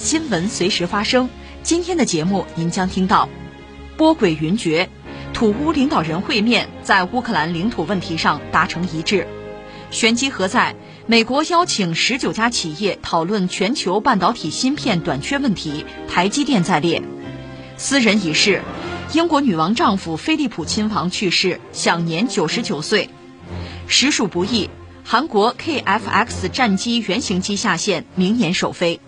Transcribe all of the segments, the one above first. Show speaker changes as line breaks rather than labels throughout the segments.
新闻随时发生。今天的节目您将听到：波诡云谲，土乌领导人会面，在乌克兰领土问题上达成一致。玄机何在？美国邀请十九家企业讨论全球半导体芯片短缺问题，台积电在列。私人已逝，英国女王丈夫菲利普亲王去世，享年九十九岁。实属不易，韩国 KF-X 战机原型机下线，明年首飞。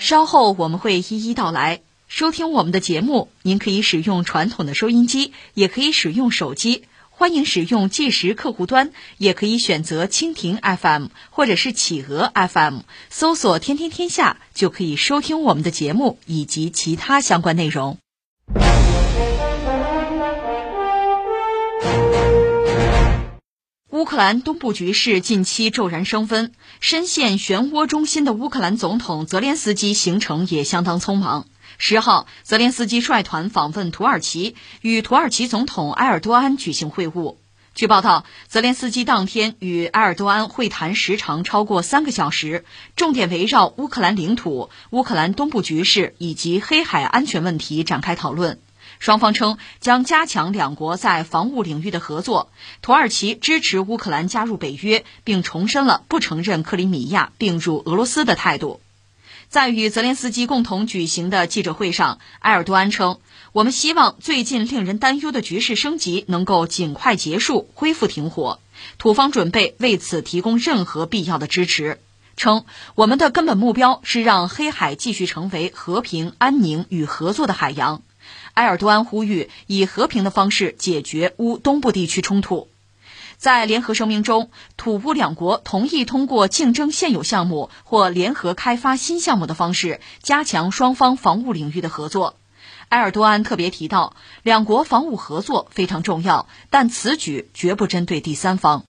稍后我们会一一道来。收听我们的节目，您可以使用传统的收音机，也可以使用手机。欢迎使用计时客户端，也可以选择蜻蜓 FM 或者是企鹅 FM，搜索“天天天下”就可以收听我们的节目以及其他相关内容。乌克兰东部局势近期骤然升温，深陷漩涡中心的乌克兰总统泽连斯基行程也相当匆忙。十号，泽连斯基率团访问土耳其，与土耳其总统埃尔多安举行会晤。据报道，泽连斯基当天与埃尔多安会谈时长超过三个小时，重点围绕乌克兰领土、乌克兰东部局势以及黑海安全问题展开讨论。双方称将加强两国在防务领域的合作。土耳其支持乌克兰加入北约，并重申了不承认克里米亚并入俄罗斯的态度。在与泽连斯基共同举行的记者会上，埃尔多安称：“我们希望最近令人担忧的局势升级能够尽快结束，恢复停火。土方准备为此提供任何必要的支持。”称：“我们的根本目标是让黑海继续成为和平、安宁与合作的海洋。”埃尔多安呼吁以和平的方式解决乌东部地区冲突。在联合声明中，土乌两国同意通过竞争现有项目或联合开发新项目的方式，加强双方防务领域的合作。埃尔多安特别提到，两国防务合作非常重要，但此举绝不针对第三方。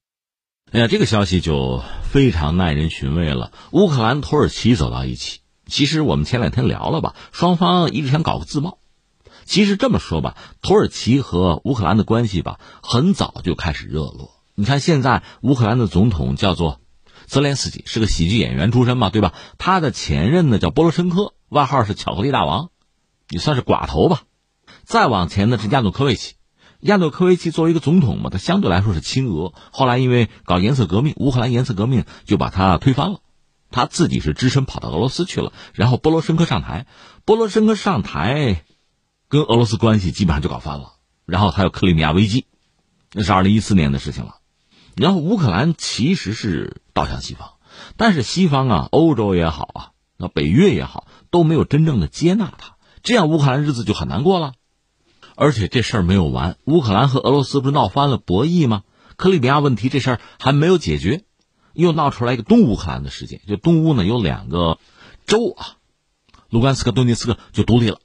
哎呀，这个消息就非常耐人寻味了。乌克兰、土耳其走到一起，其实我们前两天聊了吧，双方一直想搞个自贸。其实这么说吧，土耳其和乌克兰的关系吧，很早就开始热络。你看，现在乌克兰的总统叫做泽连斯基，是个喜剧演员出身嘛，对吧？他的前任呢叫波罗申科，外号是巧克力大王，也算是寡头吧。再往前呢是亚努科维奇，亚努科维奇作为一个总统嘛，他相对来说是亲俄。后来因为搞颜色革命，乌克兰颜色革命就把他推翻了，他自己是只身跑到俄罗斯去了。然后波罗申科上台，波罗申科上台，跟俄罗斯关系基本上就搞翻了。然后还有克里米亚危机，那是二零一四年的事情了。然后乌克兰其实是倒向西方，但是西方啊，欧洲也好啊，那北约也好，都没有真正的接纳他，这样乌克兰日子就很难过了。而且这事儿没有完，乌克兰和俄罗斯不是闹翻了博弈吗？克里米亚问题这事儿还没有解决，又闹出来一个东乌克兰的事件，就东乌呢有两个州啊，卢甘斯克、顿涅茨克就独立了，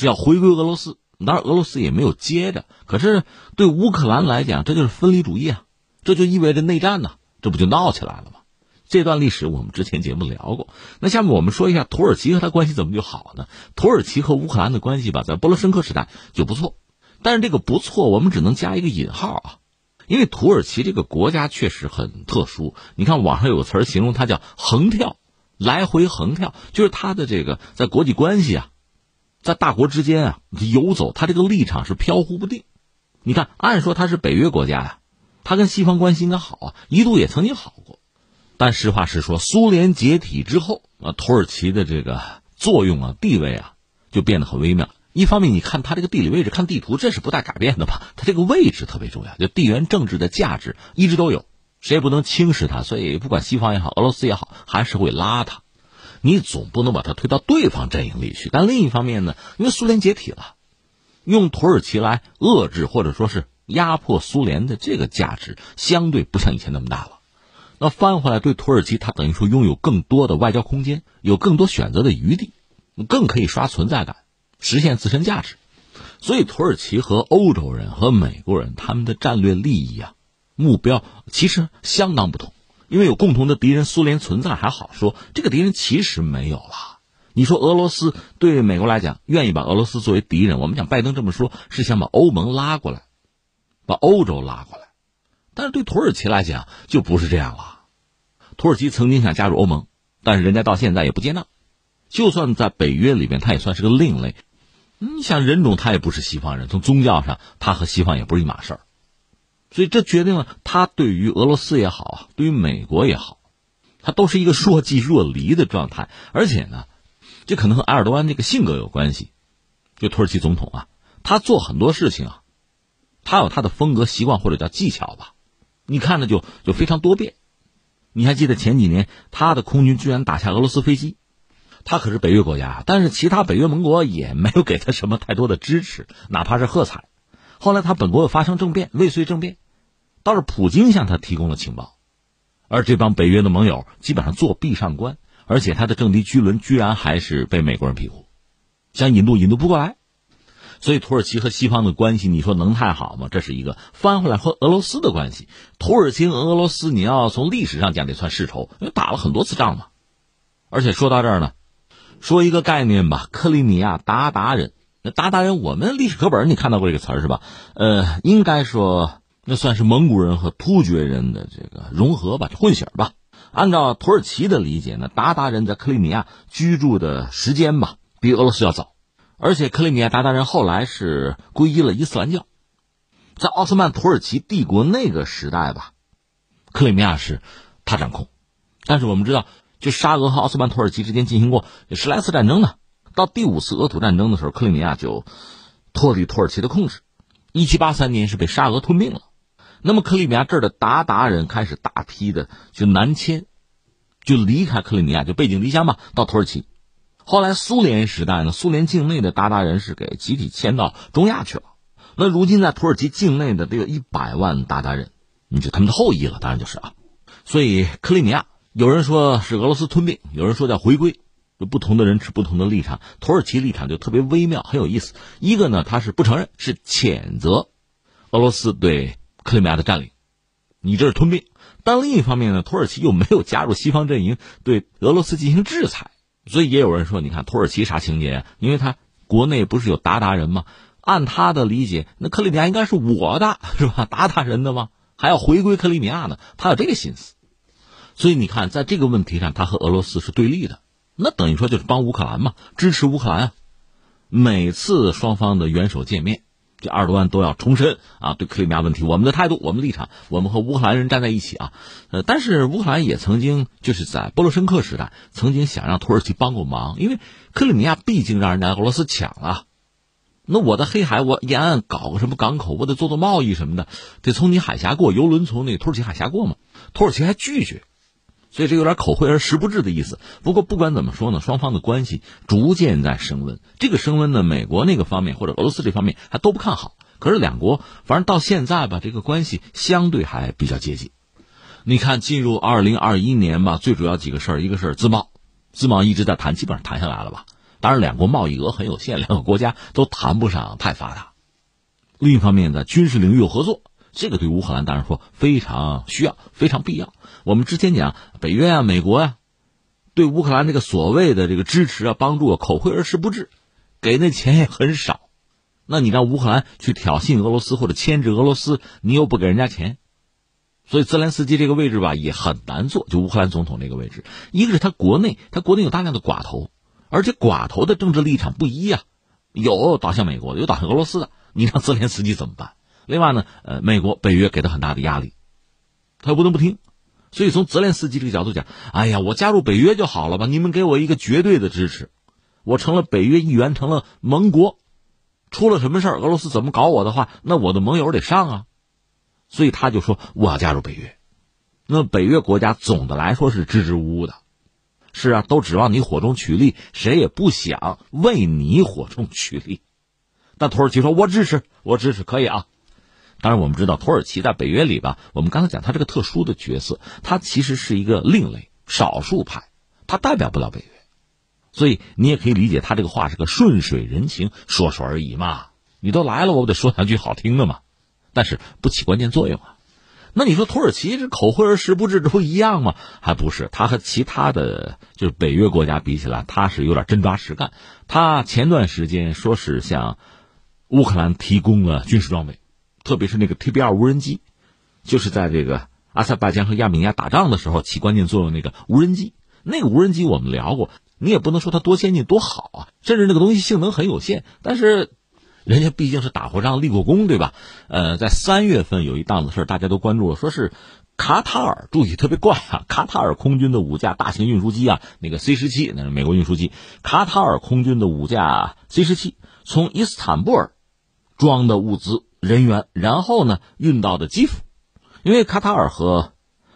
是要回归俄罗斯。当然俄罗斯也没有接着，可是对乌克兰来讲，这就是分离主义啊。这就意味着内战呢，这不就闹起来了吗？这段历史我们之前节目聊过。那下面我们说一下土耳其和他关系怎么就好呢？土耳其和乌克兰的关系吧，在波罗申科时代就不错，但是这个不错我们只能加一个引号啊，因为土耳其这个国家确实很特殊。你看网上有个词形容它叫“横跳”，来回横跳，就是它的这个在国际关系啊，在大国之间啊游走，他这个立场是飘忽不定。你看，按说他是北约国家呀。他跟西方关系应该好啊，一度也曾经好过，但实话实说，苏联解体之后啊，土耳其的这个作用啊、地位啊，就变得很微妙。一方面，你看它这个地理位置，看地图，这是不大改变的吧？它这个位置特别重要，就地缘政治的价值一直都有，谁也不能轻视它。所以，不管西方也好，俄罗斯也好，还是会拉它。你总不能把它推到对方阵营里去。但另一方面呢，因为苏联解体了，用土耳其来遏制或者说是。压迫苏联的这个价值相对不像以前那么大了，那翻回来对土耳其，它等于说拥有更多的外交空间，有更多选择的余地。更可以刷存在感，实现自身价值。所以，土耳其和欧洲人和美国人他们的战略利益啊、目标其实相当不同。因为有共同的敌人苏联存在还好说，这个敌人其实没有了。你说俄罗斯对美国来讲愿意把俄罗斯作为敌人，我们讲拜登这么说，是想把欧盟拉过来，把欧洲拉过来。但是对土耳其来讲就不是这样了。土耳其曾经想加入欧盟，但是人家到现在也不接纳。就算在北约里面，他也算是个另类。你想人种，他也不是西方人，从宗教上，他和西方也不是一码事儿。所以这决定了他对于俄罗斯也好，对于美国也好，他都是一个若即若离的状态。而且呢，这可能和埃尔多安这个性格有关系。就土耳其总统啊，他做很多事情啊，他有他的风格、习惯或者叫技巧吧。你看着就就非常多变。你还记得前几年他的空军居然打下俄罗斯飞机？他可是北约国家，但是其他北约盟国也没有给他什么太多的支持，哪怕是喝彩。后来他本国又发生政变，未遂政变，倒是普京向他提供了情报，而这帮北约的盟友基本上作壁上观，而且他的政敌居伦居然还是被美国人庇护，想引渡引渡不过来，所以土耳其和西方的关系，你说能太好吗？这是一个翻回来和俄罗斯的关系，土耳其和俄罗斯，你要从历史上讲得算世仇，因为打了很多次仗嘛，而且说到这儿呢。说一个概念吧，克里米亚鞑靼人。那鞑靼人，我们历史课本你看到过这个词儿是吧？呃，应该说那算是蒙古人和突厥人的这个融合吧，混血吧。按照土耳其的理解呢，鞑靼人在克里米亚居住的时间吧，比俄罗斯要早。而且克里米亚鞑靼人后来是皈依了伊斯兰教。在奥斯曼土耳其帝国那个时代吧，克里米亚是他掌控。但是我们知道。就沙俄和奥斯曼土耳其之间进行过十来次战争呢，到第五次俄土战争的时候，克里米亚就脱离土耳其的控制。一七八三年是被沙俄吞并了。那么克里米亚这儿的鞑靼人开始大批的就南迁，就离开克里米亚，就背井离乡嘛，到土耳其。后来苏联时代呢，苏联境内的鞑靼人是给集体迁到中亚去了。那如今在土耳其境内的得有一百万鞑靼人，你就他们的后裔了，当然就是啊。所以克里米亚。有人说是俄罗斯吞并，有人说叫回归，就不同的人持不同的立场。土耳其立场就特别微妙，很有意思。一个呢，他是不承认，是谴责俄罗斯对克里米亚的占领，你这是吞并；但另一方面呢，土耳其又没有加入西方阵营，对俄罗斯进行制裁。所以也有人说，你看土耳其啥情节啊？因为他国内不是有鞑靼人吗？按他的理解，那克里米亚应该是我的，是吧？鞑靼人的吗？还要回归克里米亚呢？他有这个心思。所以你看，在这个问题上，他和俄罗斯是对立的，那等于说就是帮乌克兰嘛，支持乌克兰啊。每次双方的元首见面，这二十多万都要重申啊，对克里米亚问题我们的态度、我们立场，我们和乌克兰人站在一起啊。呃，但是乌克兰也曾经就是在波罗申克时代，曾经想让土耳其帮过忙，因为克里米亚毕竟让人家俄罗斯抢了，那我的黑海我沿岸搞个什么港口，我得做做贸易什么的，得从你海峡过，游轮从那个土耳其海峡过嘛，土耳其还拒绝。所以这有点口惠而实不至的意思。不过不管怎么说呢，双方的关系逐渐在升温。这个升温呢，美国那个方面或者俄罗斯这方面还都不看好。可是两国反正到现在吧，这个关系相对还比较接近。你看，进入二零二一年吧，最主要几个事儿，一个是自贸，自贸一直在谈，基本上谈下来了吧。当然，两国贸易额很有限，两个国家都谈不上太发达。另一方面，呢军事领域有合作。这个对乌克兰当然说非常需要，非常必要。我们之前讲北约啊、美国呀，对乌克兰这个所谓的这个支持啊、帮助啊，口惠而实不至，给那钱也很少。那你让乌克兰去挑衅俄罗斯或者牵制俄罗斯，你又不给人家钱，所以泽连斯基这个位置吧也很难做。就乌克兰总统这个位置，一个是他国内，他国内有大量的寡头，而且寡头的政治立场不一呀，有倒向美国的，有倒向俄罗斯的，你让泽连斯基怎么办？另外呢，呃，美国、北约给他很大的压力，他又不能不听，所以从泽连斯基这个角度讲，哎呀，我加入北约就好了吧？你们给我一个绝对的支持，我成了北约一员，成了盟国，出了什么事儿，俄罗斯怎么搞我的话，那我的盟友得上啊，所以他就说我要加入北约。那北约国家总的来说是支支吾吾的，是啊，都指望你火中取栗，谁也不想为你火中取栗。但土耳其说，我支持，我支持，可以啊。当然，我们知道土耳其在北约里吧，我们刚才讲它这个特殊的角色，它其实是一个另类、少数派，它代表不了北约，所以你也可以理解他这个话是个顺水人情，说说而已嘛。你都来了，我不得说两句好听的嘛。但是不起关键作用啊。那你说土耳其这口惠而实不至，这不一样吗？还不是，他和其他的就是北约国家比起来，他是有点真抓实干。他前段时间说是向乌克兰提供了军事装备，特别是那个 T B 二无人机，就是在这个阿塞拜疆和亚美尼亚打仗的时候起关键作用那个无人机。那个无人机我们聊过，你也不能说它多先进多好啊，甚至那个东西性能很有限，但是。人家毕竟是打过仗、立过功，对吧？呃，在三月份有一档子事大家都关注了，说是卡塔尔，注意特别怪啊！卡塔尔空军的五架大型运输机啊，那个 C 十七，那是美国运输机。卡塔尔空军的五架 C 十七从伊斯坦布尔装的物资、人员，然后呢运到的基辅。因为卡塔尔和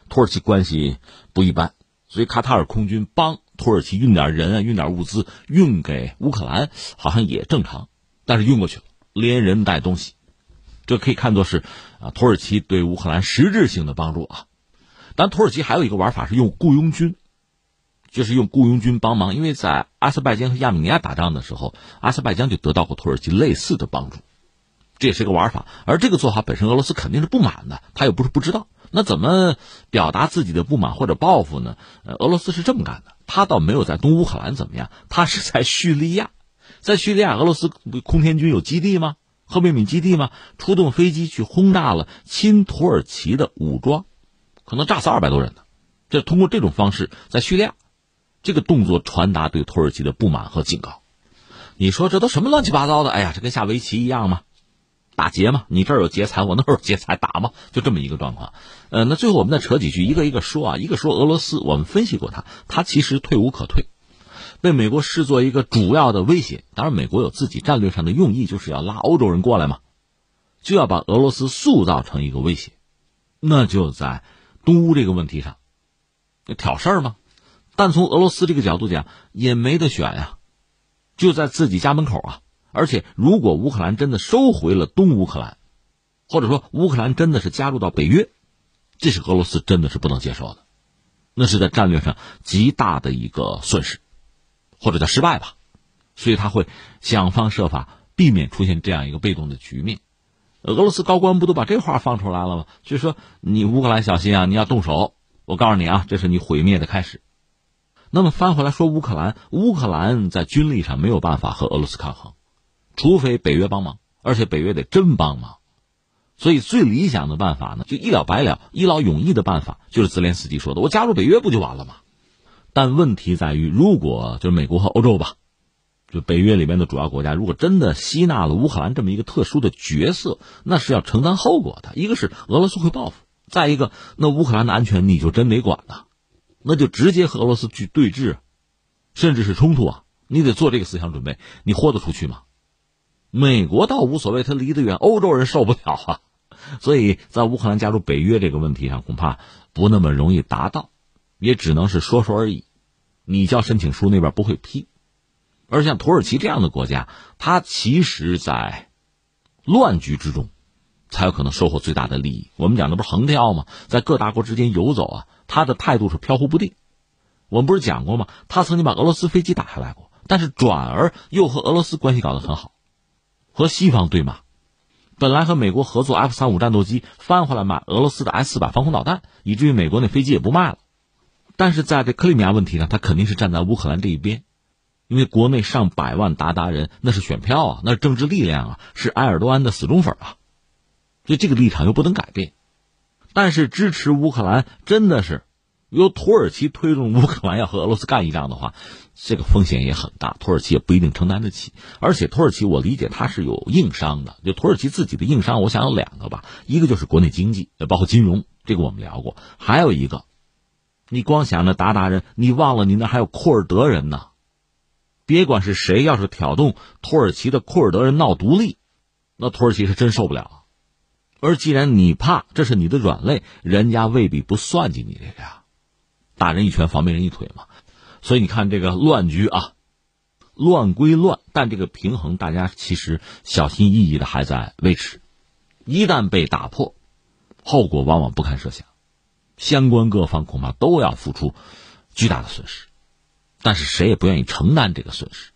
土耳其关系不一般，所以卡塔尔空军帮土耳其运点人啊、运点物资运给乌克兰，好像也正常。但是运过去了，连人带东西，这可以看作是啊，土耳其对乌克兰实质性的帮助啊。但土耳其还有一个玩法是用雇佣军，就是用雇佣军帮忙。因为在阿塞拜疆和亚美尼亚打仗的时候，阿塞拜疆就得到过土耳其类似的帮助，这也是个玩法。而这个做法本身，俄罗斯肯定是不满的，他又不是不知道。那怎么表达自己的不满或者报复呢？呃，俄罗斯是这么干的，他倒没有在东乌克兰怎么样，他是在叙利亚。在叙利亚，俄罗斯空天军有基地吗？赫梅米基地吗？出动飞机去轰炸了亲土耳其的武装，可能炸死二百多人呢。这通过这种方式在叙利亚，这个动作传达对土耳其的不满和警告。你说这都什么乱七八糟的？哎呀，这跟下围棋一样吗？打劫吗？你这儿有劫财，我那儿有劫财，打吗？就这么一个状况。呃，那最后我们再扯几句，一个一个说啊。一个说俄罗斯，我们分析过他，他其实退无可退。被美国视作一个主要的威胁，当然美国有自己战略上的用意，就是要拉欧洲人过来嘛，就要把俄罗斯塑造成一个威胁，那就在东乌这个问题上挑事儿吗？但从俄罗斯这个角度讲，也没得选呀，就在自己家门口啊。而且，如果乌克兰真的收回了东乌克兰，或者说乌克兰真的是加入到北约，这是俄罗斯真的是不能接受的，那是在战略上极大的一个损失。或者叫失败吧，所以他会想方设法避免出现这样一个被动的局面。俄罗斯高官不都把这话放出来了吗？就是说，你乌克兰小心啊，你要动手，我告诉你啊，这是你毁灭的开始。那么翻回来说，乌克兰，乌克兰在军力上没有办法和俄罗斯抗衡，除非北约帮忙，而且北约得真帮忙。所以最理想的办法呢，就一了百了、一劳永逸的办法，就是泽连斯基说的：“我加入北约不就完了吗？”但问题在于，如果就是美国和欧洲吧，就北约里面的主要国家，如果真的吸纳了乌克兰这么一个特殊的角色，那是要承担后果的。一个是俄罗斯会报复，再一个，那乌克兰的安全你就真得管了，那就直接和俄罗斯去对峙，甚至是冲突啊！你得做这个思想准备，你豁得出去吗？美国倒无所谓，他离得远，欧洲人受不了啊！所以在乌克兰加入北约这个问题上，恐怕不那么容易达到。也只能是说说而已，你交申请书那边不会批，而像土耳其这样的国家，它其实，在乱局之中，才有可能收获最大的利益。我们讲的不是横跳吗？在各大国之间游走啊，他的态度是飘忽不定。我们不是讲过吗？他曾经把俄罗斯飞机打下来过，但是转而又和俄罗斯关系搞得很好，和西方对骂。本来和美国合作 F 三五战斗机，翻回来买俄罗斯的 S 四百防空导弹，以至于美国那飞机也不卖了。但是在这克里米亚问题上，他肯定是站在乌克兰这一边，因为国内上百万鞑靼人那是选票啊，那是政治力量啊，是埃尔多安的死忠粉啊，所以这个立场又不能改变。但是支持乌克兰真的是由土耳其推动乌克兰要和俄罗斯干一仗的话，这个风险也很大，土耳其也不一定承担得起。而且土耳其我理解它是有硬伤的，就土耳其自己的硬伤，我想有两个吧，一个就是国内经济，包括金融，这个我们聊过，还有一个。你光想着鞑靼人，你忘了你那还有库尔德人呢。别管是谁，要是挑动土耳其的库尔德人闹独立，那土耳其是真受不了。而既然你怕，这是你的软肋，人家未必不算计你这个呀。打人一拳，防别人一腿嘛。所以你看这个乱局啊，乱归乱，但这个平衡，大家其实小心翼翼的还在维持。一旦被打破，后果往往不堪设想。相关各方恐怕都要付出巨大的损失，但是谁也不愿意承担这个损失。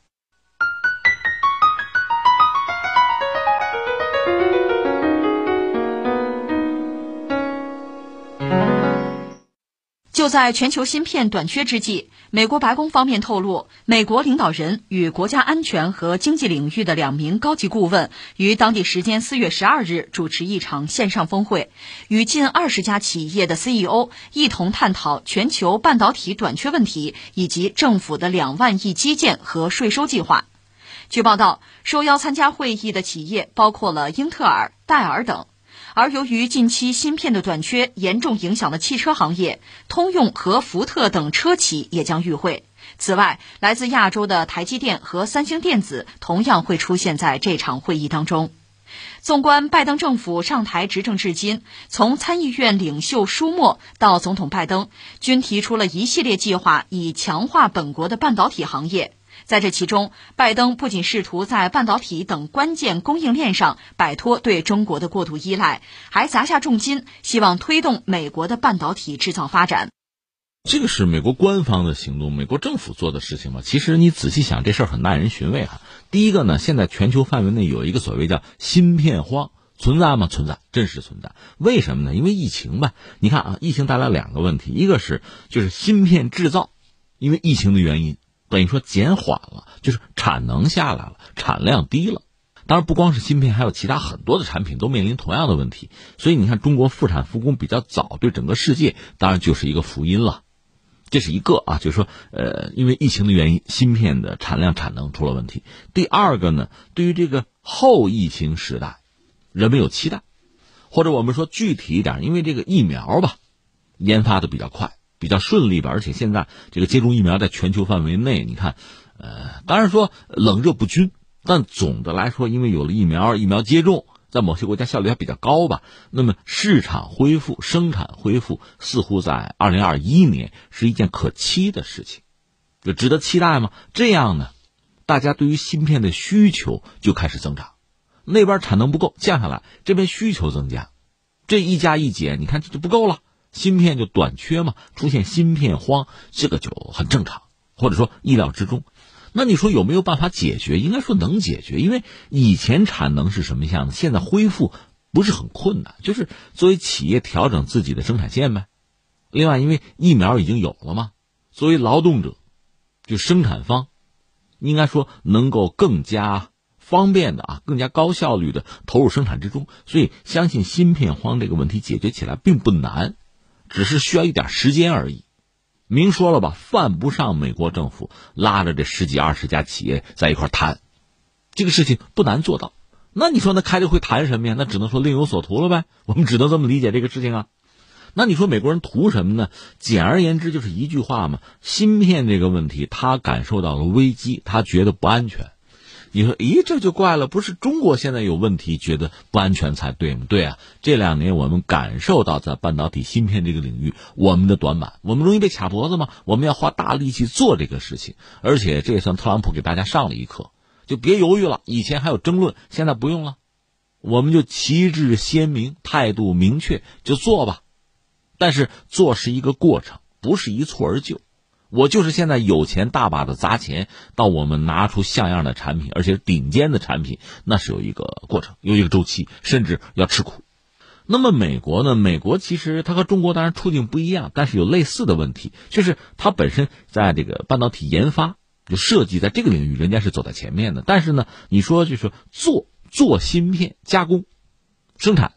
就在全球芯片短缺之际，美国白宫方面透露，美国领导人与国家安全和经济领域的两名高级顾问于当地时间四月十二日主持一场线上峰会，与近二十家企业的 CEO 一同探讨全球半导体短缺问题以及政府的两万亿基建和税收计划。据报道，受邀参加会议的企业包括了英特尔、戴尔等。而由于近期芯片的短缺严重影响了汽车行业，通用和福特等车企也将与会。此外，来自亚洲的台积电和三星电子同样会出现在这场会议当中。纵观拜登政府上台执政至今，从参议院领袖舒默到总统拜登，均提出了一系列计划，以强化本国的半导体行业。在这其中，拜登不仅试图在半导体等关键供应链上摆脱对中国的过度依赖，还砸下重金，希望推动美国的半导体制造发展。
这个是美国官方的行动，美国政府做的事情吗？其实你仔细想，这事儿很耐人寻味哈。第一个呢，现在全球范围内有一个所谓叫芯片荒，存在吗？存在，真实存在。为什么呢？因为疫情吧。你看啊，疫情带来两个问题，一个是就是芯片制造，因为疫情的原因。等于说减缓了，就是产能下来了，产量低了。当然不光是芯片，还有其他很多的产品都面临同样的问题。所以你看，中国复产复工比较早，对整个世界当然就是一个福音了。这是一个啊，就是说，呃，因为疫情的原因，芯片的产量产能出了问题。第二个呢，对于这个后疫情时代，人们有期待，或者我们说具体一点，因为这个疫苗吧，研发的比较快。比较顺利吧，而且现在这个接种疫苗在全球范围内，你看，呃，当然说冷热不均，但总的来说，因为有了疫苗，疫苗接种在某些国家效率还比较高吧。那么市场恢复、生产恢复，似乎在二零二一年是一件可期的事情，就值得期待吗？这样呢，大家对于芯片的需求就开始增长，那边产能不够降下来，这边需求增加，这一加一减，你看这就不够了。芯片就短缺嘛，出现芯片荒，这个就很正常，或者说意料之中。那你说有没有办法解决？应该说能解决，因为以前产能是什么样的，现在恢复不是很困难，就是作为企业调整自己的生产线呗。另外，因为疫苗已经有了嘛，作为劳动者，就生产方，应该说能够更加方便的啊，更加高效率的投入生产之中。所以，相信芯片荒这个问题解决起来并不难。只是需要一点时间而已，明说了吧，犯不上美国政府拉着这十几二十家企业在一块谈，这个事情不难做到。那你说那开这会谈什么呀？那只能说另有所图了呗。我们只能这么理解这个事情啊。那你说美国人图什么呢？简而言之就是一句话嘛：芯片这个问题，他感受到了危机，他觉得不安全。你说，咦，这就怪了，不是中国现在有问题，觉得不安全才对吗？对啊，这两年我们感受到在半导体芯片这个领域，我们的短板，我们容易被卡脖子吗？我们要花大力气做这个事情，而且这也算特朗普给大家上了一课，就别犹豫了。以前还有争论，现在不用了，我们就旗帜鲜明，态度明确，就做吧。但是做是一个过程，不是一蹴而就。我就是现在有钱大把的砸钱，到我们拿出像样的产品，而且顶尖的产品，那是有一个过程，有一个周期，甚至要吃苦。那么美国呢？美国其实它和中国当然处境不一样，但是有类似的问题，就是它本身在这个半导体研发、就设计在这个领域，人家是走在前面的。但是呢，你说就是做做芯片加工、生产，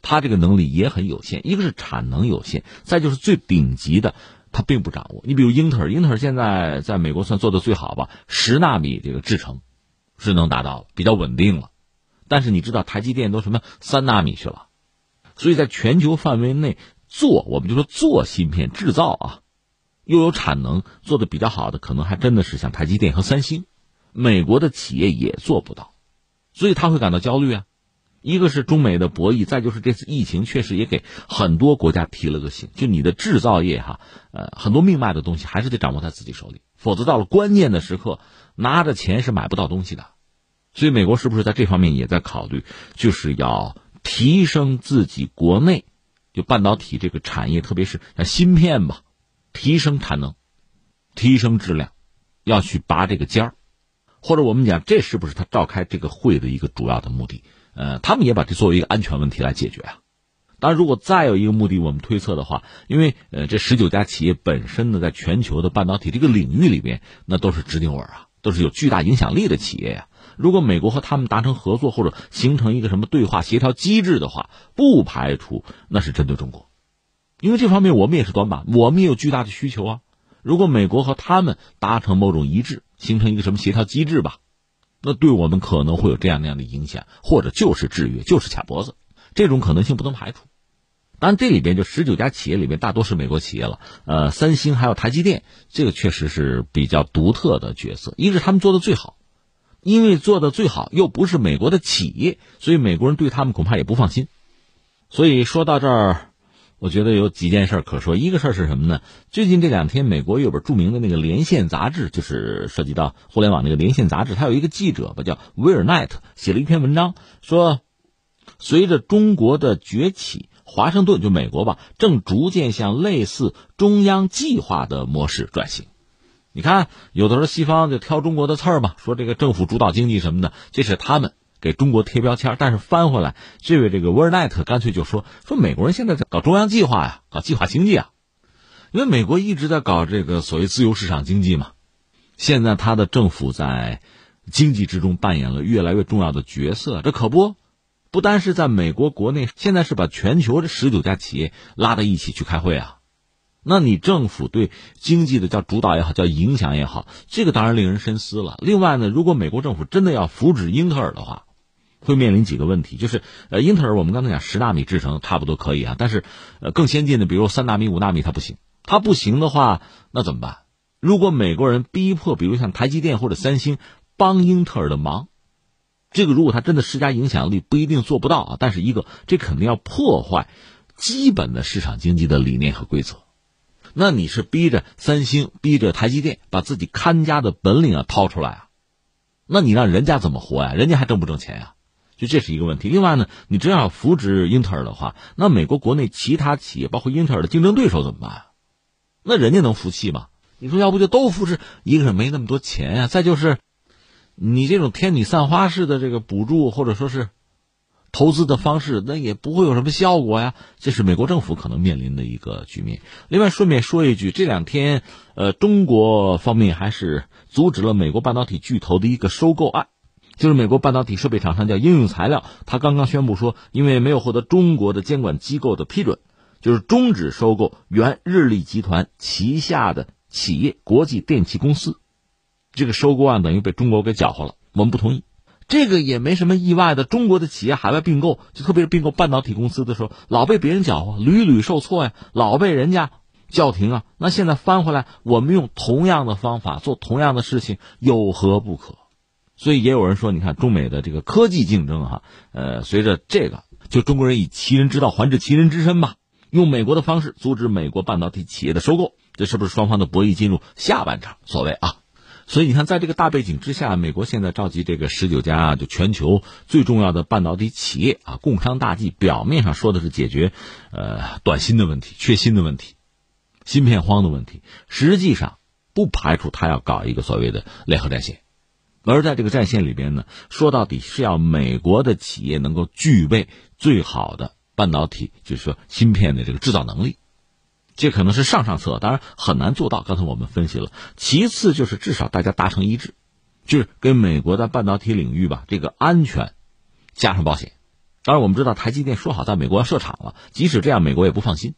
它这个能力也很有限。一个是产能有限，再就是最顶级的。他并不掌握。你比如英特尔，英特尔现在在美国算做的最好吧，十纳米这个制程是能达到比较稳定了。但是你知道台积电都什么三纳米去了，所以在全球范围内做，我们就说做芯片制造啊，又有产能做的比较好的，可能还真的是像台积电和三星，美国的企业也做不到，所以他会感到焦虑啊。一个是中美的博弈，再就是这次疫情确实也给很多国家提了个醒，就你的制造业哈，呃，很多命脉的东西还是得掌握在自己手里，否则到了关键的时刻，拿着钱是买不到东西的。所以美国是不是在这方面也在考虑，就是要提升自己国内就半导体这个产业，特别是像芯片吧，提升产能，提升质量，要去拔这个尖儿，或者我们讲这是不是他召开这个会的一个主要的目的？呃，他们也把这作为一个安全问题来解决啊。当然，如果再有一个目的，我们推测的话，因为呃，这十九家企业本身呢，在全球的半导体这个领域里边，那都是直定稳啊，都是有巨大影响力的企业呀。如果美国和他们达成合作，或者形成一个什么对话协调机制的话，不排除那是针对中国，因为这方面我们也是短板，我们也有巨大的需求啊。如果美国和他们达成某种一致，形成一个什么协调机制吧，那对我们可能会有这样那样的影响，或者就是制约，就是卡脖子，这种可能性不能排除。当然，这里边就十九家企业里面大多是美国企业了，呃，三星还有台积电，这个确实是比较独特的角色。一是他们做的最好，因为做的最好又不是美国的企业，所以美国人对他们恐怕也不放心。所以说到这儿。我觉得有几件事可说。一个事儿是什么呢？最近这两天，美国有本著名的那个《连线》杂志，就是涉及到互联网那个《连线》杂志，它有一个记者吧，叫威尔奈特，写了一篇文章，说，随着中国的崛起，华盛顿就美国吧，正逐渐向类似中央计划的模式转型。你看，有的时候西方就挑中国的刺儿嘛，说这个政府主导经济什么的，这是他们。给中国贴标签，但是翻回来，这位这个沃尔奈特干脆就说说美国人现在在搞中央计划呀，搞计划经济啊，因为美国一直在搞这个所谓自由市场经济嘛，现在他的政府在经济之中扮演了越来越重要的角色，这可不，不单是在美国国内，现在是把全球这十九家企业拉到一起去开会啊。那你政府对经济的叫主导也好，叫影响也好，这个当然令人深思了。另外呢，如果美国政府真的要扶植英特尔的话，会面临几个问题，就是呃，英特尔我们刚才讲十纳米制程差不多可以啊，但是呃更先进的，比如三纳米、五纳米它不行，它不行的话，那怎么办？如果美国人逼迫，比如像台积电或者三星帮英特尔的忙，这个如果他真的施加影响力，不一定做不到啊。但是一个，这肯定要破坏基本的市场经济的理念和规则。那你是逼着三星、逼着台积电把自己看家的本领啊掏出来啊？那你让人家怎么活呀？人家还挣不挣钱呀？就这是一个问题。另外呢，你真要扶植英特尔的话，那美国国内其他企业，包括英特尔的竞争对手怎么办？那人家能服气吗？你说要不就都扶持？一个是没那么多钱呀，再就是你这种天女散花式的这个补助，或者说是。投资的方式那也不会有什么效果呀，这是美国政府可能面临的一个局面。另外，顺便说一句，这两天，呃，中国方面还是阻止了美国半导体巨头的一个收购案，就是美国半导体设备厂商叫应用材料，他刚刚宣布说，因为没有获得中国的监管机构的批准，就是终止收购原日立集团旗下的企业国际电器公司，这个收购案等于被中国给搅和了，我们不同意。这个也没什么意外的，中国的企业海外并购，就特别是并购半导体公司的时候，老被别人搅和，屡屡受挫呀，老被人家叫停啊。那现在翻回来，我们用同样的方法做同样的事情，有何不可？所以也有人说，你看中美的这个科技竞争哈，呃，随着这个，就中国人以其人之道还治其人之身吧，用美国的方式阻止美国半导体企业的收购，这是不是双方的博弈进入下半场？所谓啊。所以你看，在这个大背景之下，美国现在召集这个十九家就全球最重要的半导体企业啊，共商大计。表面上说的是解决呃短芯的问题、缺芯的问题、芯片荒的问题，实际上不排除他要搞一个所谓的联合战线。而在这个战线里边呢，说到底是要美国的企业能够具备最好的半导体，就是说芯片的这个制造能力。这可能是上上策，当然很难做到。刚才我们分析了，其次就是至少大家达成一致，就是跟美国在半导体领域吧，这个安全加上保险。当然我们知道台积电说好在美国要设厂了，即使这样，美国也不放心。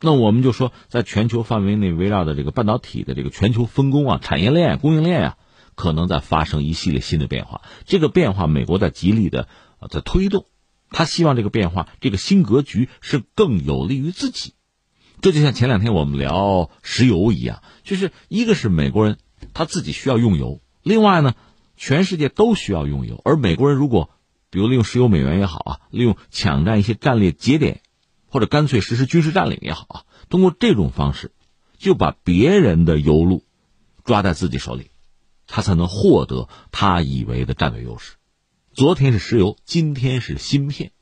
那我们就说，在全球范围内围绕的这个半导体的这个全球分工啊、产业链、供应链啊，可能在发生一系列新的变化。这个变化，美国在极力的在推动，他希望这个变化、这个新格局是更有利于自己。这就像前两天我们聊石油一样，就是一个是美国人他自己需要用油，另外呢，全世界都需要用油。而美国人如果比如利用石油美元也好啊，利用抢占一些战略节点，或者干脆实施军事占领也好啊，通过这种方式就把别人的油路抓在自己手里，他才能获得他以为的战略优势。昨天是石油，今天是芯片。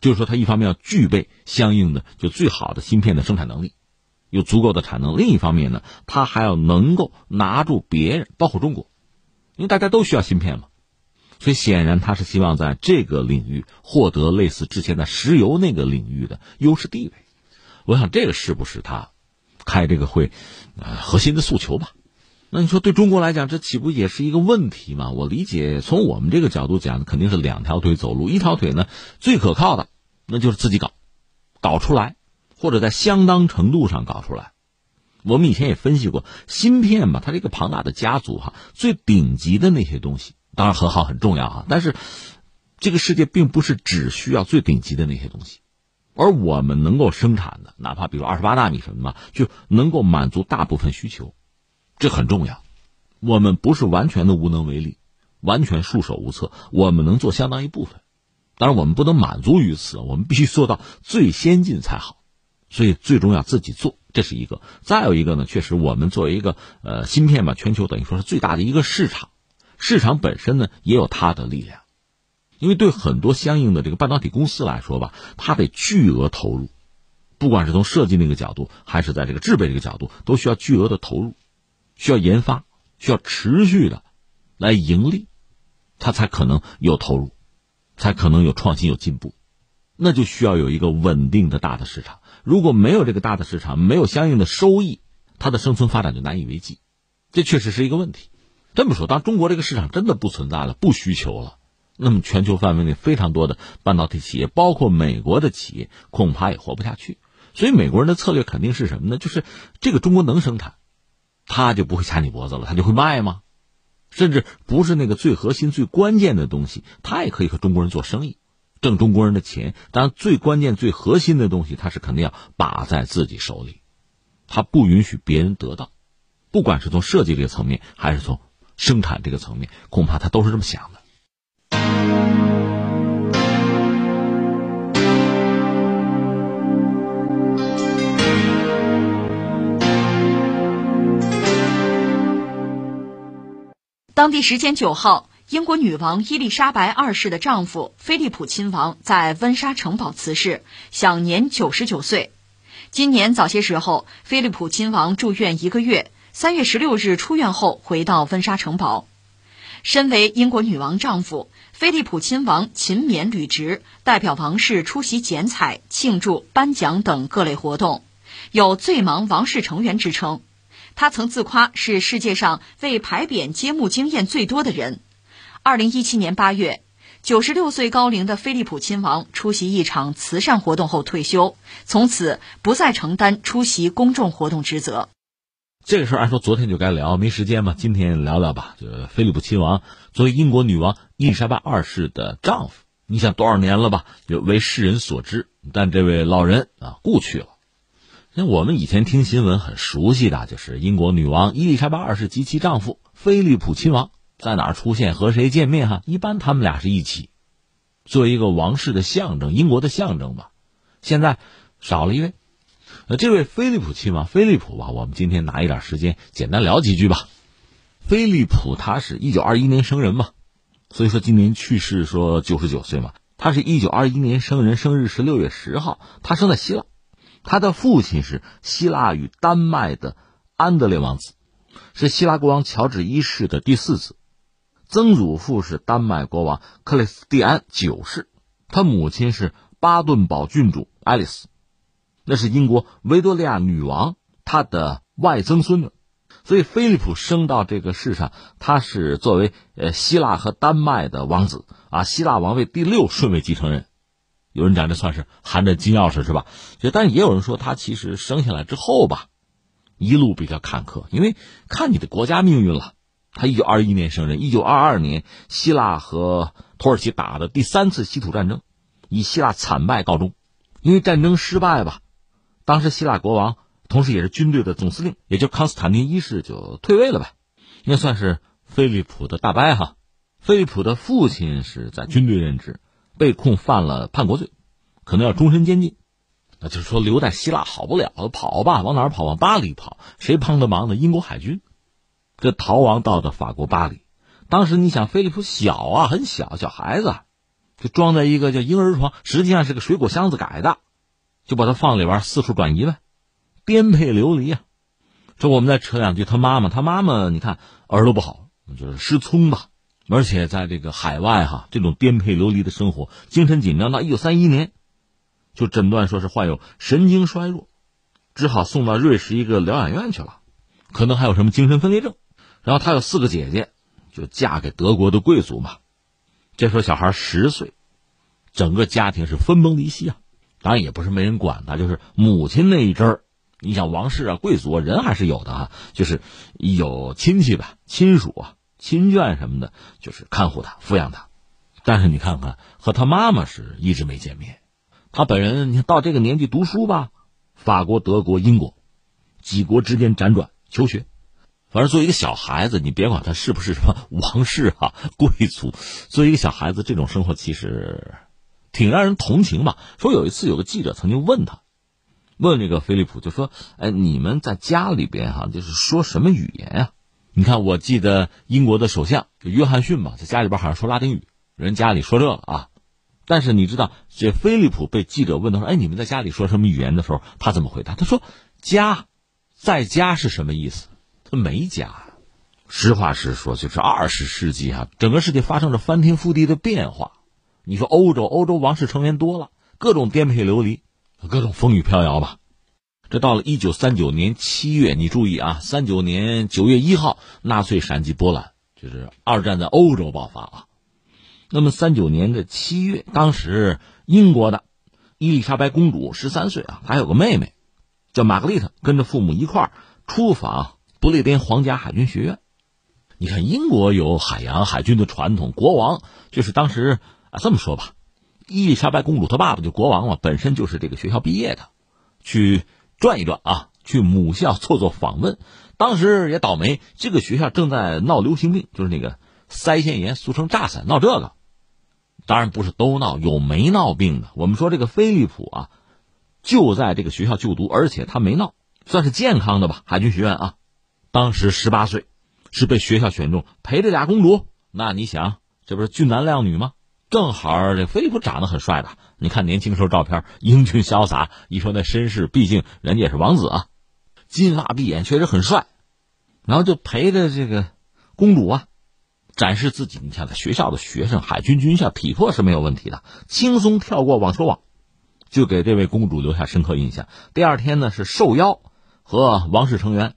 就是说，他一方面要具备相应的就最好的芯片的生产能力，有足够的产能；另一方面呢，他还要能够拿住别人，包括中国，因为大家都需要芯片嘛。所以显然，他是希望在这个领域获得类似之前的石油那个领域的优势地位。我想，这个是不是他开这个会呃核心的诉求吧？那你说，对中国来讲，这岂不也是一个问题吗？我理解，从我们这个角度讲，肯定是两条腿走路。一条腿呢，最可靠的，那就是自己搞，搞出来，或者在相当程度上搞出来。我们以前也分析过，芯片嘛，它这个庞大的家族哈，最顶级的那些东西，当然很好很重要啊。但是，这个世界并不是只需要最顶级的那些东西，而我们能够生产的，哪怕比如二十八纳米什么嘛，就能够满足大部分需求。这很重要，我们不是完全的无能为力，完全束手无策。我们能做相当一部分，当然我们不能满足于此，我们必须做到最先进才好。所以最终要自己做，这是一个。再有一个呢，确实我们作为一个呃芯片吧，全球等于说是最大的一个市场，市场本身呢也有它的力量，因为对很多相应的这个半导体公司来说吧，它得巨额投入，不管是从设计那个角度，还是在这个制备这个角度，都需要巨额的投入。需要研发，需要持续的来盈利，它才可能有投入，才可能有创新、有进步。那就需要有一个稳定的大的市场。如果没有这个大的市场，没有相应的收益，它的生存发展就难以为继。这确实是一个问题。这么说，当中国这个市场真的不存在了、不需求了，那么全球范围内非常多的半导体企业，包括美国的企业，恐怕也活不下去。所以，美国人的策略肯定是什么呢？就是这个中国能生产。他就不会掐你脖子了，他就会卖吗？甚至不是那个最核心、最关键的东西，他也可以和中国人做生意，挣中国人的钱。当然，最关键、最核心的东西，他是肯定要把在自己手里，他不允许别人得到。不管是从设计这个层面，还是从生产这个层面，恐怕他都是这么想的。
当地时间九号，英国女王伊丽莎白二世的丈夫菲利普亲王在温莎城堡辞世，享年九十九岁。今年早些时候，菲利普亲王住院一个月，三月十六日出院后回到温莎城堡。身为英国女王丈夫，菲利普亲王勤勉履职，代表王室出席剪彩、庆祝、颁奖等各类活动，有“最忙王室成员”之称。他曾自夸是世界上为牌匾揭幕经验最多的人。二零一七年八月，九十六岁高龄的菲利普亲王出席一场慈善活动后退休，从此不再承担出席公众活动职责。
这个事儿按说昨天就该聊，没时间嘛，今天聊聊吧。就菲利普亲王作为英国女王伊丽莎白二世的丈夫，你想多少年了吧？就为世人所知，但这位老人啊故去了。那我们以前听新闻很熟悉的，就是英国女王伊丽莎白二世及其丈夫菲利普亲王在哪儿出现和谁见面哈？一般他们俩是一起，作为一个王室的象征，英国的象征吧。现在少了一位，那这位菲利普亲王菲利普吧，我们今天拿一点时间简单聊几句吧。菲利普他是一九二一年生人嘛，所以说今年去世说九十九岁嘛。他是一九二一年生人，生日是六月十号，他生在希腊。他的父亲是希腊与丹麦的安德烈王子，是希腊国王乔治一世的第四子；曾祖父是丹麦国王克里斯蒂安九世，他母亲是巴顿堡郡主爱丽丝，那是英国维多利亚女王她的外曾孙女。所以，菲利普生到这个世上，他是作为呃希腊和丹麦的王子啊，希腊王位第六顺位继承人。有人讲这算是含着金钥匙是吧？就但也有人说他其实生下来之后吧，一路比较坎坷，因为看你的国家命运了。他一九二一年生人，一九二二年希腊和土耳其打的第三次稀土战争，以希腊惨败告终。因为战争失败吧，当时希腊国王同时也是军队的总司令，也就康斯坦丁一世就退位了呗，应该算是菲利普的大伯哈。菲利普的父亲是在军队任职。被控犯了叛国罪，可能要终身监禁。那就是说，留在希腊好不了，跑吧，往哪儿跑？往巴黎跑。谁帮的忙呢？英国海军。这逃亡到的法国巴黎。当时你想，菲利普小啊，很小，小孩子，就装在一个叫婴儿床，实际上是个水果箱子改的，就把他放里边四处转移呗。颠沛流离啊。这我们再扯两句，他妈妈，他妈妈，你看耳朵不好，就是失聪吧，而且在这个海外哈，这种颠沛流离的生活，精神紧张。到一九三一年，就诊断说是患有神经衰弱，只好送到瑞士一个疗养院去了，可能还有什么精神分裂症。然后他有四个姐姐，就嫁给德国的贵族嘛。这时候小孩十岁，整个家庭是分崩离析啊。当然也不是没人管他，就是母亲那一阵儿。你想王室啊，贵族啊，人还是有的啊，就是有亲戚吧，亲属啊，亲眷什么的，就是看护他，抚养他。但是你看看，和他妈妈是一直没见面。他本人，你到这个年纪读书吧，法国、德国、英国，几国之间辗转求学。反正作为一个小孩子，你别管他是不是什么王室啊、贵族，作为一个小孩子，这种生活其实挺让人同情吧。说有一次有个记者曾经问他。问这个菲利普就说：“哎，你们在家里边哈，就是说什么语言呀？你看，我记得英国的首相就约翰逊嘛，在家里边好像说拉丁语，人家里说这个啊。但是你知道，这菲利普被记者问到说：‘哎，你们在家里说什么语言的时候，他怎么回答？他说：‘家，在家是什么意思？他没家。’实话实说，就是二十世纪啊，整个世界发生着翻天覆地的变化。你说欧洲，欧洲王室成员多了，各种颠沛流离。”各种风雨飘摇吧，这到了一九三九年七月，你注意啊，三九年九月一号，纳粹闪击波兰，就是二战在欧洲爆发啊。那么三九年的七月，当时英国的伊丽莎白公主十三岁啊，还有个妹妹叫玛格丽特，跟着父母一块儿出访不列颠皇家海军学院。你看，英国有海洋海军的传统，国王就是当时啊，这么说吧。伊丽莎白公主她爸爸就国王嘛，本身就是这个学校毕业的，去转一转啊，去母校做做访问。当时也倒霉，这个学校正在闹流行病，就是那个腮腺炎，俗称炸伞，闹这个。当然不是都闹，有没闹病的。我们说这个菲利普啊，就在这个学校就读，而且他没闹，算是健康的吧。海军学院啊，当时十八岁，是被学校选中陪着俩公主。那你想，这不是俊男靓女吗？正好这菲利普长得很帅的，你看年轻时候照片，英俊潇洒。一说那身世，毕竟人家也是王子啊，金发碧眼，确实很帅。然后就陪着这个公主啊，展示自己。你看，在学校的学生，海军军校，体魄是没有问题的，轻松跳过网球网，就给这位公主留下深刻印象。第二天呢，是受邀和王室成员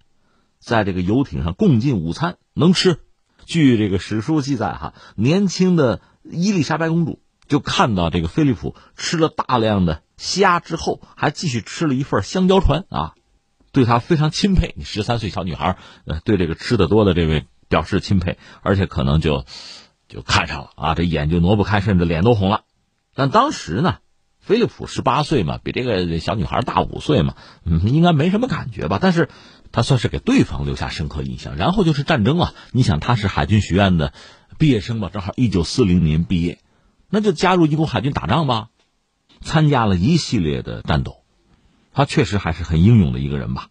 在这个游艇上共进午餐，能吃。据这个史书记载，哈，年轻的。伊丽莎白公主就看到这个菲利普吃了大量的虾之后，还继续吃了一份香蕉船啊，对他非常钦佩。你十三岁小女孩，呃，对这个吃的多的这位表示钦佩，而且可能就就看上了啊，这眼就挪不开，甚至脸都红了。但当时呢，菲利普十八岁嘛，比这个小女孩大五岁嘛，嗯，应该没什么感觉吧？但是他算是给对方留下深刻印象。然后就是战争啊，你想他是海军学院的。毕业生吧，正好一九四零年毕业，那就加入英国海军打仗吧，参加了一系列的战斗，他确实还是很英勇的一个人吧。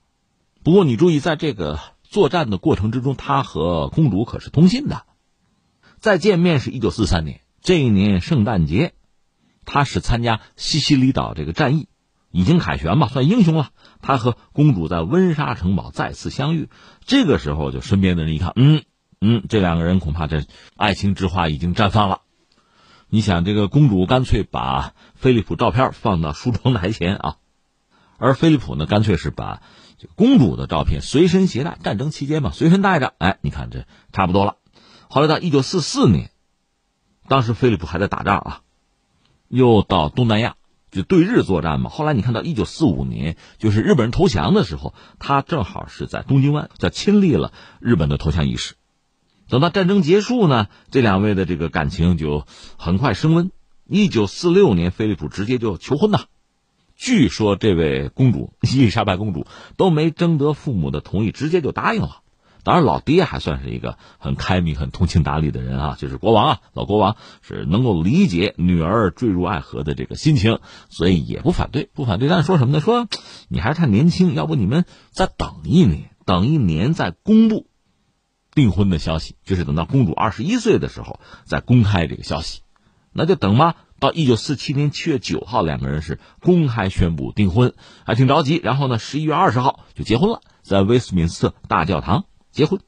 不过你注意，在这个作战的过程之中，他和公主可是通信的。再见面是一九四三年，这一年圣诞节，他是参加西西里岛这个战役，已经凯旋吧，算英雄了。他和公主在温莎城堡再次相遇，这个时候就身边的人一看，嗯。嗯，这两个人恐怕这爱情之花已经绽放了。你想，这个公主干脆把菲利普照片放到梳妆台前啊，而菲利普呢，干脆是把公主的照片随身携带，战争期间嘛，随身带着。哎，你看这差不多了。后来到一九四四年，当时菲利普还在打仗啊，又到东南亚就对日作战嘛。后来你看到一九四五年，就是日本人投降的时候，他正好是在东京湾，叫亲历了日本的投降仪式。等到战争结束呢，这两位的这个感情就很快升温。一九四六年，菲利普直接就求婚呐。据说这位公主伊丽莎白公主都没征得父母的同意，直接就答应了。当然，老爹还算是一个很开明、很通情达理的人啊，就是国王啊，老国王是能够理解女儿坠入爱河的这个心情，所以也不反对，不反对。但是说什么呢？说你还是太年轻，要不你们再等一年，等一年再公布。订婚的消息，就是等到公主二十一岁的时候再公开这个消息，那就等嘛。到一九四七年七月九号，两个人是公开宣布订婚，还挺着急。然后呢，十一月二十号就结婚了，在威斯敏斯特大教堂结婚。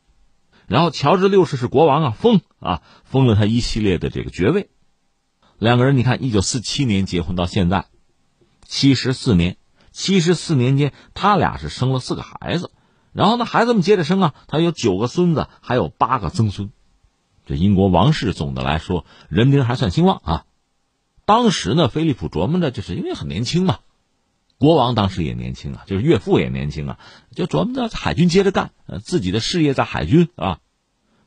然后乔治六世是国王啊，封啊封了他一系列的这个爵位。两个人，你看，一九四七年结婚到现在，七十四年，七十四年间，他俩是生了四个孩子，然后呢，孩子们接着生啊，他有九个孙子，还有八个曾孙。这英国王室总的来说人丁还算兴旺啊。当时呢，菲利普琢磨着，就是因为很年轻嘛，国王当时也年轻啊，就是岳父也年轻啊，就琢磨着海军接着干，呃，自己的事业在海军啊。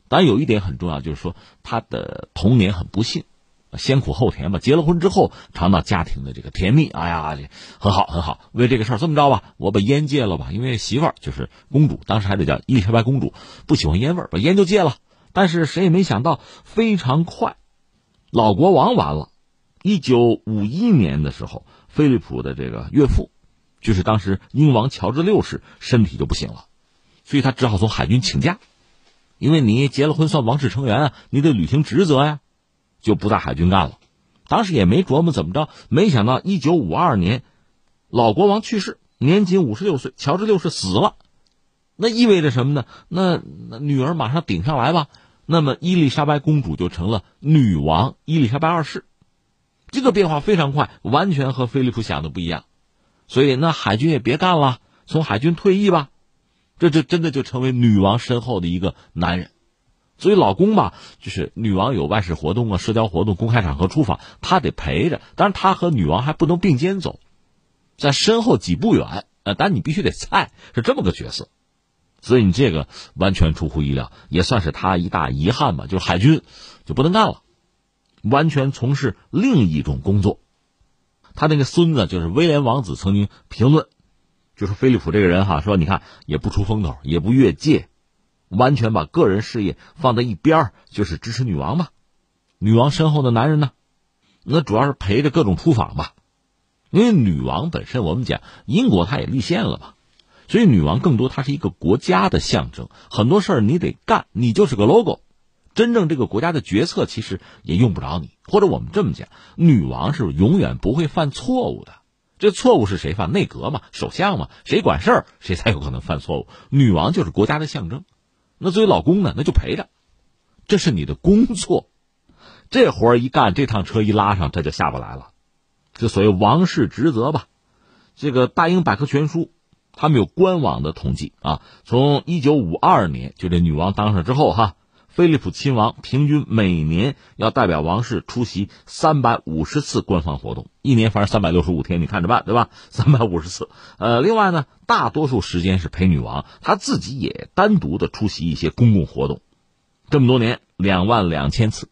但有一点很重要，就是说他的童年很不幸。先苦后甜吧，结了婚之后尝到家庭的这个甜蜜，哎呀，很好很好。为这个事儿这么着吧，我把烟戒了吧，因为媳妇儿就是公主，当时还得叫伊丽莎白公主，不喜欢烟味，把烟就戒了。但是谁也没想到，非常快，老国王完了。一九五一年的时候，菲利普的这个岳父，就是当时英王乔治六世，身体就不行了，所以他只好从海军请假，因为你结了婚算王室成员啊，你得履行职责呀。就不在海军干了，当时也没琢磨怎么着，没想到一九五二年，老国王去世，年仅五十六岁，乔治六世死了，那意味着什么呢？那那女儿马上顶上来吧，那么伊丽莎白公主就成了女王伊丽莎白二世，这个变化非常快，完全和菲利普想的不一样，所以那海军也别干了，从海军退役吧，这就真的就成为女王身后的一个男人。所以老公吧，就是女王有外事活动啊、社交活动、公开场合出访，他得陪着。当然，他和女王还不能并肩走，在身后几步远。呃，但你必须得猜，是这么个角色。所以你这个完全出乎意料，也算是他一大遗憾吧。就是海军就不能干了，完全从事另一种工作。他那个孙子就是威廉王子，曾经评论，就是菲利普这个人哈，说你看也不出风头，也不越界。完全把个人事业放在一边儿就是支持女王嘛。女王身后的男人呢，那主要是陪着各种出访吧。因为女王本身，我们讲英国她也立宪了嘛，所以女王更多它是一个国家的象征。很多事儿你得干，你就是个 logo。真正这个国家的决策其实也用不着你。或者我们这么讲，女王是永远不会犯错误的。这错误是谁犯？内阁嘛，首相嘛，谁管事儿谁才有可能犯错误。女王就是国家的象征。那作为老公呢，那就陪着，这是你的工作，这活一干，这趟车一拉上，他就下不来了。这所谓王室职责吧。这个《大英百科全书》，他们有官网的统计啊，从一九五二年就这女王当上之后哈，菲利普亲王平均每年要代表王室出席三百五十次官方活动，一年反正三百六十五天，你看着办，对吧？三百五十次。呃，另外呢。大多数时间是陪女王，他自己也单独的出席一些公共活动。这么多年，两万两千次，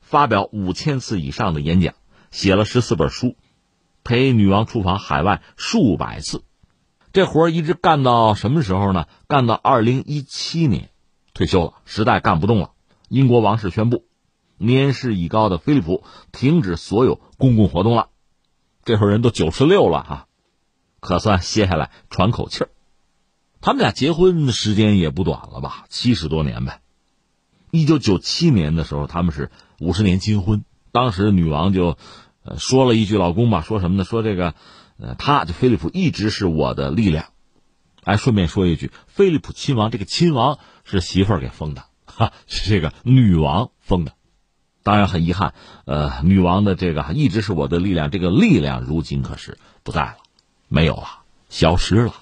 发表五千次以上的演讲，写了十四本书，陪女王出访海外数百次。这活一直干到什么时候呢？干到二零一七年，退休了，实在干不动了。英国王室宣布，年事已高的菲利普停止所有公共活动了。这会儿人都九十六了哈。可算歇下来喘口气儿，他们俩结婚时间也不短了吧，七十多年呗。一九九七年的时候，他们是五十年金婚。当时女王就，呃，说了一句：“老公吧，说什么呢？说这个，呃，他就菲利普一直是我的力量。”哎，顺便说一句，菲利普亲王这个亲王是媳妇儿给封的，哈，是这个女王封的。当然很遗憾，呃，女王的这个一直是我的力量，这个力量如今可是不在了。没有了，消失了。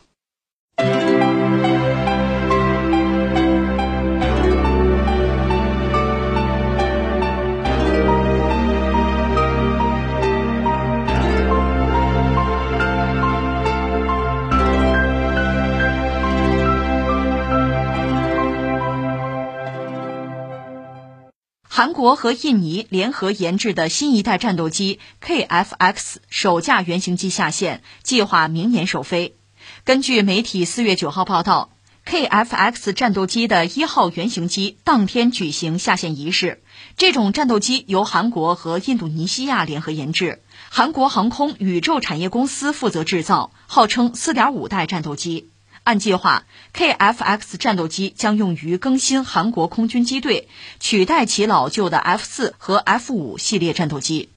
韩国和印尼联合研制的新一代战斗机 KF-X 首架原型机下线，计划明年首飞。根据媒体四月九号报道，KF-X 战斗机的一号原型机当天举行下线仪式。这种战斗机由韩国和印度尼西亚联合研制，韩国航空宇宙产业公司负责制造，号称四点五代战斗机。按计划，KF-X 战斗机将用于更新韩国空军机队，取代其老旧的 F 四和 F 五系列战斗机。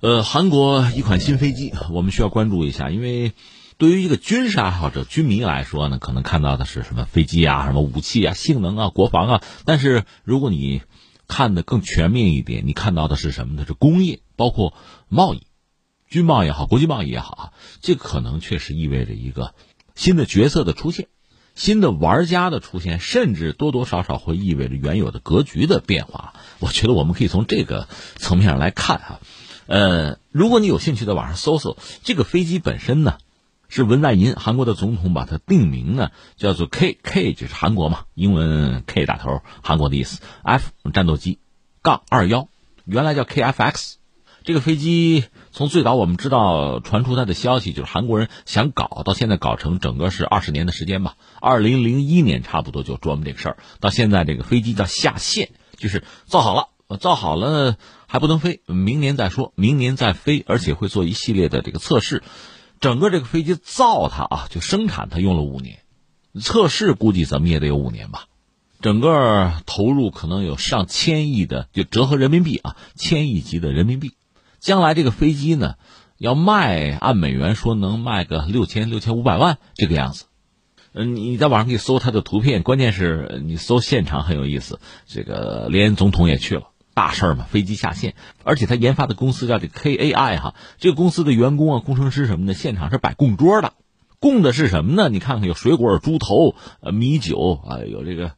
呃，韩国一款新飞机，我们需要关注一下，因为对于一个军事爱好者、军迷来说呢，可能看到的是什么飞机啊、什么武器啊、性能啊、国防啊。但是如果你看的更全面一点，你看到的是什么呢？是工业，包括贸易、军贸也好，国际贸易也好啊，这可能确实意味着一个新的角色的出现。新的玩家的出现，甚至多多少少会意味着原有的格局的变化。我觉得我们可以从这个层面上来看哈。呃，如果你有兴趣，在网上搜搜这个飞机本身呢，是文在寅韩国的总统把它定名呢，叫做 K K，就是韩国嘛，英文 K 打头，韩国的意思。F 战斗机杠二幺，原来叫 KFX。这个飞机从最早我们知道传出它的消息，就是韩国人想搞，到现在搞成整个是二十年的时间吧。二零零一年差不多就琢磨这个事儿，到现在这个飞机叫下线，就是造好了，造好了还不能飞，明年再说，明年再飞，而且会做一系列的这个测试。整个这个飞机造它啊，就生产它用了五年，测试估计怎么也得有五年吧。整个投入可能有上千亿的，就折合人民币啊，千亿级的人民币。将来这个飞机呢，要卖按美元说能卖个六千六千五百万这个样子。嗯，你在网上可以搜它的图片，关键是你搜现场很有意思。这个连总统也去了，大事儿嘛，飞机下线，而且他研发的公司叫这 KAI 哈，这个公司的员工啊、工程师什么的，现场是摆供桌的，供的是什么呢？你看看有水果、猪头、呃米酒啊，有这个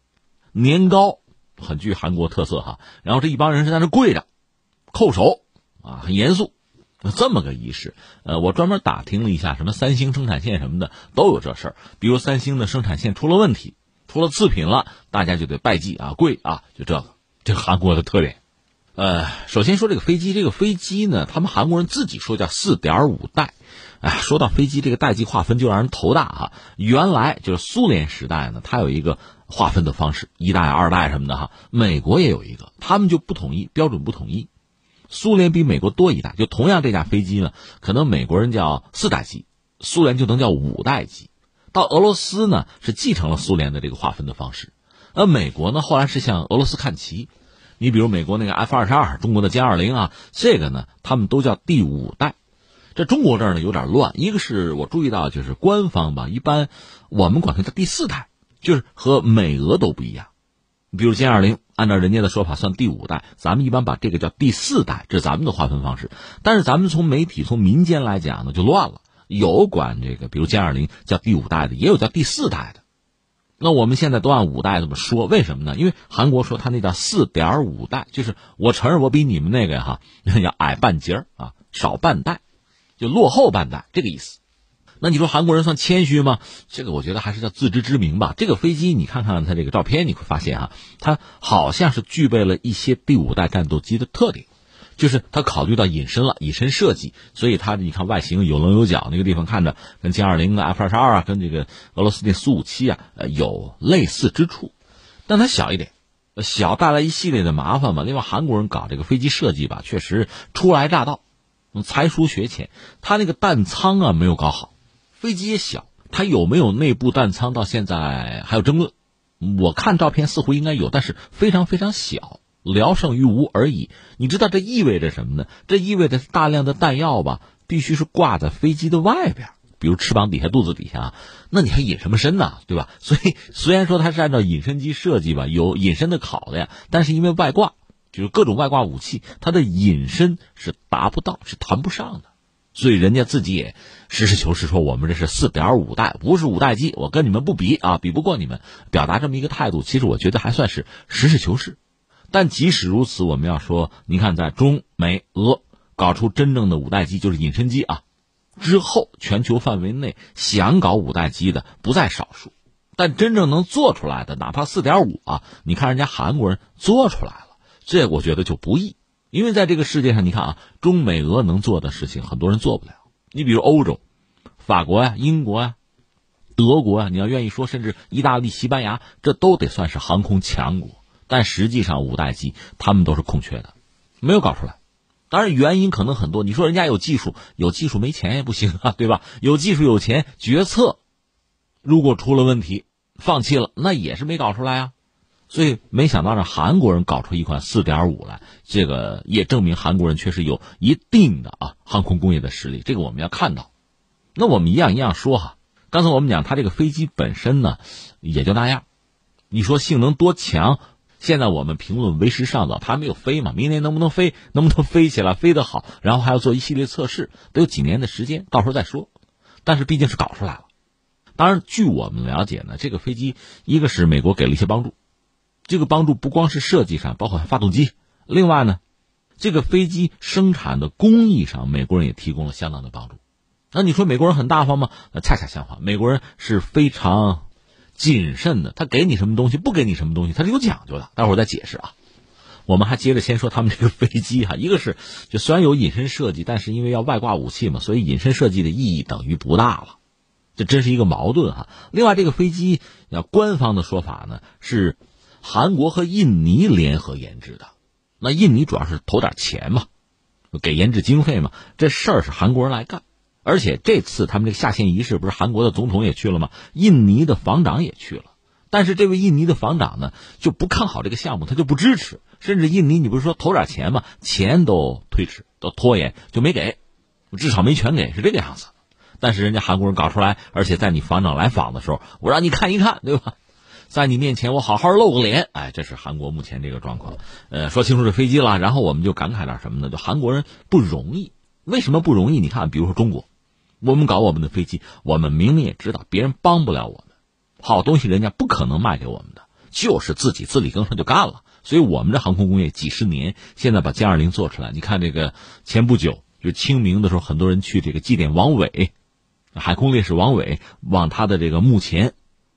年糕，很具韩国特色哈。然后这一帮人是在那跪着，叩首。啊，很严肃，这么个仪式。呃，我专门打听了一下，什么三星生产线什么的都有这事儿。比如三星的生产线出了问题，出了次品了，大家就得拜祭啊，跪啊，就这个，这韩国的特点。呃，首先说这个飞机，这个飞机呢，他们韩国人自己说叫四点五代。哎，说到飞机这个代际划分，就让人头大哈。原来就是苏联时代呢，它有一个划分的方式，一代、二代什么的哈。美国也有一个，他们就不统一，标准不统一。苏联比美国多一代，就同样这架飞机呢，可能美国人叫四代机，苏联就能叫五代机。到俄罗斯呢，是继承了苏联的这个划分的方式，而美国呢，后来是向俄罗斯看齐。你比如美国那个 F 二十二，中国的歼二零啊，这个呢，他们都叫第五代。这中国这儿呢有点乱，一个是我注意到，就是官方吧，一般我们管它叫第四代，就是和美俄都不一样。比如歼二零。按照人家的说法，算第五代，咱们一般把这个叫第四代，这是咱们的划分方式。但是咱们从媒体、从民间来讲呢，就乱了。有管这个，比如歼二零叫第五代的，也有叫第四代的。那我们现在都按五代这么说，为什么呢？因为韩国说他那叫四点五代，就是我承认我比你们那个哈 要矮半截儿啊，少半代，就落后半代，这个意思。那你说韩国人算谦虚吗？这个我觉得还是叫自知之明吧。这个飞机你看看它这个照片，你会发现啊，它好像是具备了一些第五代战斗机的特点，就是它考虑到隐身了，隐身设计，所以它你看外形有棱有角，那个地方看着跟歼二零、F 二十二啊，跟这个俄罗斯那苏五七啊，呃，有类似之处，但它小一点，小带来一系列的麻烦嘛。另外，韩国人搞这个飞机设计吧，确实初来乍到，才疏学浅，他那个弹仓啊没有搞好。飞机也小，它有没有内部弹仓到现在还有争论。我看照片似乎应该有，但是非常非常小，聊胜于无而已。你知道这意味着什么呢？这意味着大量的弹药吧，必须是挂在飞机的外边，比如翅膀底下、肚子底下。那你还隐什么身呢？对吧？所以虽然说它是按照隐身机设计吧，有隐身的考量，但是因为外挂，就是各种外挂武器，它的隐身是达不到，是谈不上的。所以人家自己也实事求是说，我们这是四点五代，不是五代机，我跟你们不比啊，比不过你们。表达这么一个态度，其实我觉得还算是实事求是。但即使如此，我们要说，你看，在中美俄搞出真正的五代机，就是隐身机啊，之后，全球范围内想搞五代机的不在少数。但真正能做出来的，哪怕四点五啊，你看人家韩国人做出来了，这我觉得就不易。因为在这个世界上，你看啊，中美俄能做的事情，很多人做不了。你比如欧洲，法国呀、英国呀、德国呀，你要愿意说，甚至意大利、西班牙，这都得算是航空强国。但实际上，五代机他们都是空缺的，没有搞出来。当然，原因可能很多。你说人家有技术，有技术没钱也不行啊，对吧？有技术有钱，决策如果出了问题，放弃了，那也是没搞出来啊。所以没想到让韩国人搞出一款四点五来，这个也证明韩国人确实有一定的啊航空工业的实力，这个我们要看到。那我们一样一样说哈，刚才我们讲它这个飞机本身呢，也就那样。你说性能多强？现在我们评论为时尚早，它还没有飞嘛。明年能不能飞？能不能飞起来？飞得好，然后还要做一系列测试，得有几年的时间，到时候再说。但是毕竟是搞出来了。当然，据我们了解呢，这个飞机一个是美国给了一些帮助，这个帮助不光是设计上，包括发动机。另外呢，这个飞机生产的工艺上，美国人也提供了相当的帮助。那你说美国人很大方吗？那恰恰相反，美国人是非常。谨慎的，他给你什么东西，不给你什么东西，他是有讲究的。待会儿再解释啊。我们还接着先说他们这个飞机哈，一个是就虽然有隐身设计，但是因为要外挂武器嘛，所以隐身设计的意义等于不大了。这真是一个矛盾哈。另外，这个飞机要官方的说法呢是韩国和印尼联合研制的，那印尼主要是投点钱嘛，给研制经费嘛，这事儿是韩国人来干。而且这次他们这个下线仪式，不是韩国的总统也去了吗？印尼的防长也去了，但是这位印尼的防长呢，就不看好这个项目，他就不支持，甚至印尼你不是说投点钱吗？钱都推迟，都拖延，就没给，至少没全给，是这个样子。但是人家韩国人搞出来，而且在你防长来访的时候，我让你看一看，对吧？在你面前我好好露个脸，哎，这是韩国目前这个状况。呃，说清楚这飞机了，然后我们就感慨点什么呢？就韩国人不容易，为什么不容易？你看，比如说中国。我们搞我们的飞机，我们明明也知道别人帮不了我们，好东西人家不可能卖给我们的，就是自己自力更生就干了。所以我们这航空工业几十年，现在把歼二零做出来，你看这个前不久就清明的时候，很多人去这个祭奠王伟，海空烈士王伟，往他的这个墓前